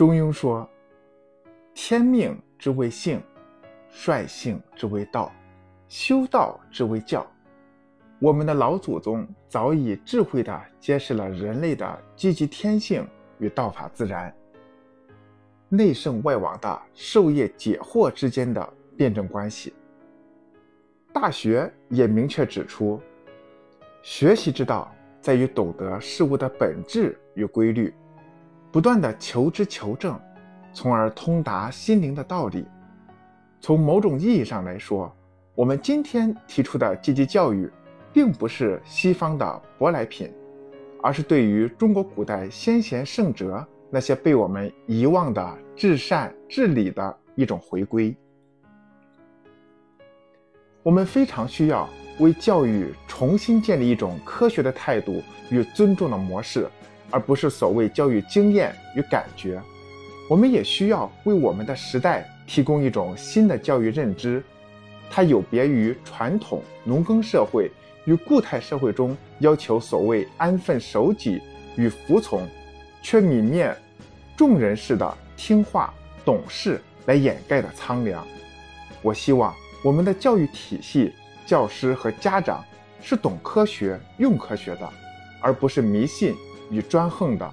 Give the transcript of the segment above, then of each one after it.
中庸说：“天命之谓性，率性之谓道，修道之谓教。”我们的老祖宗早已智慧地揭示了人类的积极天性与道法自然、内圣外王的授业解惑之间的辩证关系。《大学》也明确指出，学习之道在于懂得事物的本质与规律，不断地求知求证，从而通达心灵的道理。从某种意义上来说，我们今天提出的积极教育。并不是西方的舶来品，而是对于中国古代先贤圣哲那些被我们遗忘的至善至理的一种回归。我们非常需要为教育重新建立一种科学的态度与尊重的模式，而不是所谓教育经验与感觉。我们也需要为我们的时代提供一种新的教育认知，它有别于传统农耕社会。与固态社会中要求所谓安分守己与服从，却泯灭众人式的听话懂事来掩盖的苍凉。我希望我们的教育体系、教师和家长是懂科学、用科学的，而不是迷信与专横的。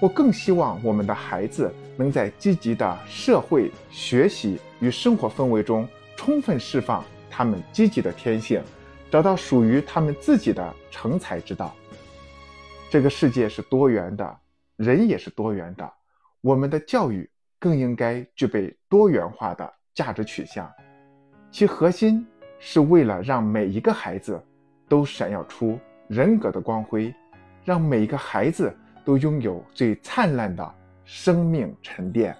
我更希望我们的孩子能在积极的社会学习与生活氛围中，充分释放他们积极的天性。找到属于他们自己的成才之道。这个世界是多元的，人也是多元的，我们的教育更应该具备多元化的价值取向，其核心是为了让每一个孩子都闪耀出人格的光辉，让每一个孩子都拥有最灿烂的生命沉淀。